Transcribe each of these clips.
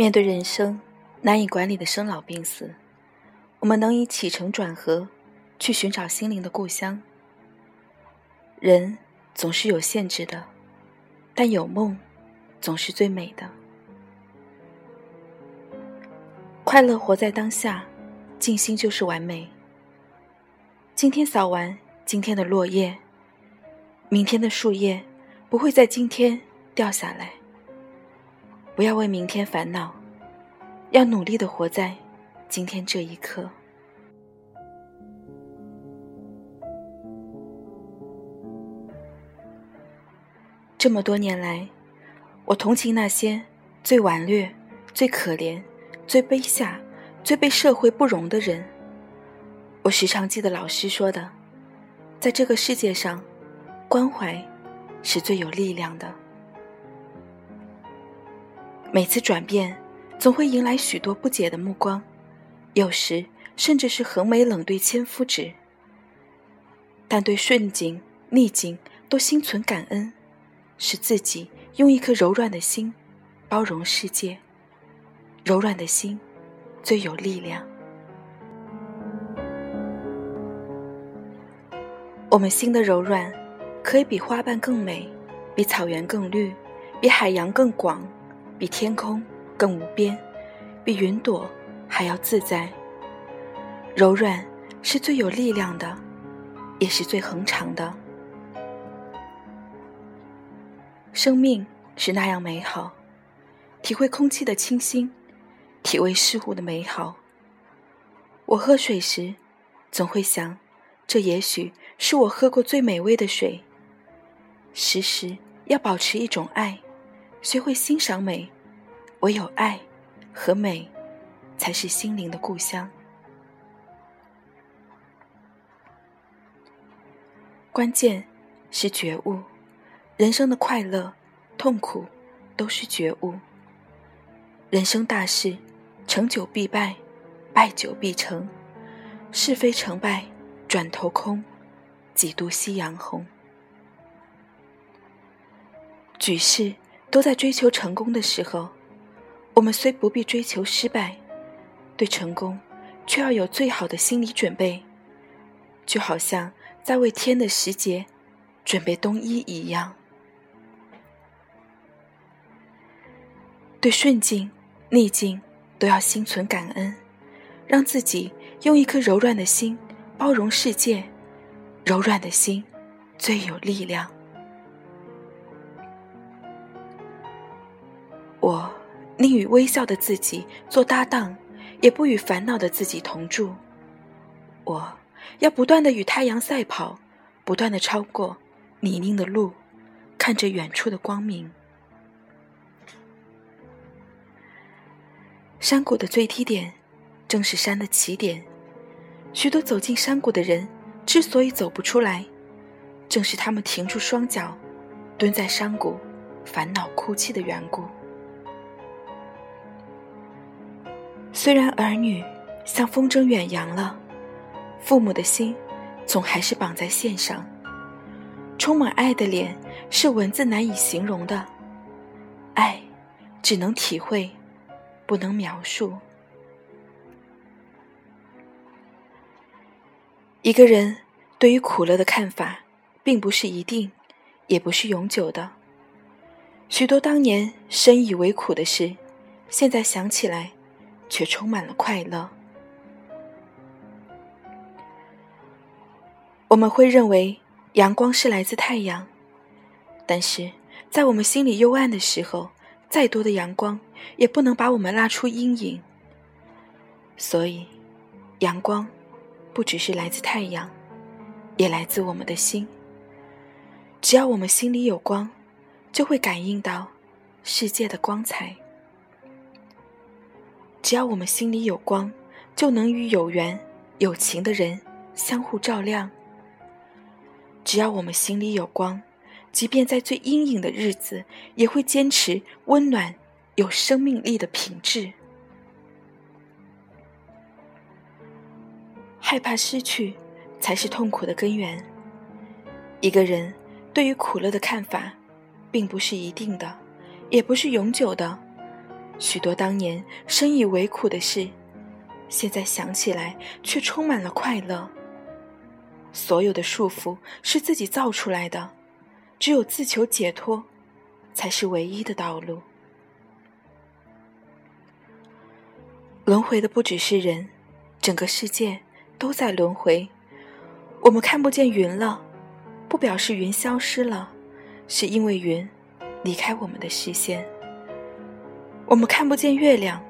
面对人生难以管理的生老病死，我们能以起承转合去寻找心灵的故乡。人总是有限制的，但有梦总是最美的。快乐活在当下，静心就是完美。今天扫完今天的落叶，明天的树叶不会在今天掉下来。不要为明天烦恼，要努力的活在今天这一刻。这么多年来，我同情那些最顽劣、最可怜、最卑下、最被社会不容的人。我时常记得老师说的，在这个世界上，关怀是最有力量的。每次转变，总会迎来许多不解的目光，有时甚至是横眉冷对千夫指。但对顺境逆境都心存感恩，使自己用一颗柔软的心包容世界。柔软的心最有力量。我们心的柔软，可以比花瓣更美，比草原更绿，比海洋更广。比天空更无边，比云朵还要自在。柔软是最有力量的，也是最恒长的。生命是那样美好，体会空气的清新，体味事物的美好。我喝水时，总会想，这也许是我喝过最美味的水。时时要保持一种爱。学会欣赏美，唯有爱和美，才是心灵的故乡。关键是觉悟，人生的快乐、痛苦都是觉悟。人生大事，成久必败，败久必成。是非成败，转头空，几度夕阳红。举世。都在追求成功的时候，我们虽不必追求失败，对成功却要有最好的心理准备，就好像在为天的时节准备冬衣一样。对顺境、逆境都要心存感恩，让自己用一颗柔软的心包容世界，柔软的心最有力量。我宁与微笑的自己做搭档，也不与烦恼的自己同住。我要不断的与太阳赛跑，不断的超过泥泞的路，看着远处的光明。山谷的最低点，正是山的起点。许多走进山谷的人，之所以走不出来，正是他们停住双脚，蹲在山谷，烦恼哭泣的缘故。虽然儿女像风筝远扬了，父母的心总还是绑在线上。充满爱的脸是文字难以形容的，爱只能体会，不能描述。一个人对于苦乐的看法，并不是一定，也不是永久的。许多当年深以为苦的事，现在想起来。却充满了快乐。我们会认为阳光是来自太阳，但是在我们心里幽暗的时候，再多的阳光也不能把我们拉出阴影。所以，阳光不只是来自太阳，也来自我们的心。只要我们心里有光，就会感应到世界的光彩。只要我们心里有光，就能与有缘、有情的人相互照亮。只要我们心里有光，即便在最阴影的日子，也会坚持温暖、有生命力的品质。害怕失去，才是痛苦的根源。一个人对于苦乐的看法，并不是一定的，也不是永久的。许多当年深以为苦的事，现在想起来却充满了快乐。所有的束缚是自己造出来的，只有自求解脱，才是唯一的道路。轮回的不只是人，整个世界都在轮回。我们看不见云了，不表示云消失了，是因为云离开我们的视线。我们看不见月亮，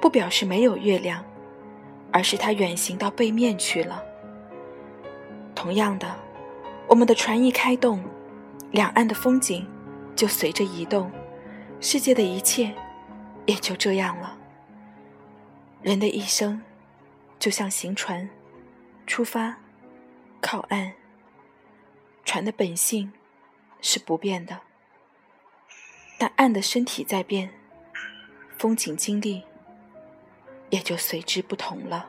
不表示没有月亮，而是它远行到背面去了。同样的，我们的船一开动，两岸的风景就随着移动，世界的一切也就这样了。人的一生，就像行船，出发，靠岸。船的本性是不变的，但岸的身体在变，风景经历也就随之不同了。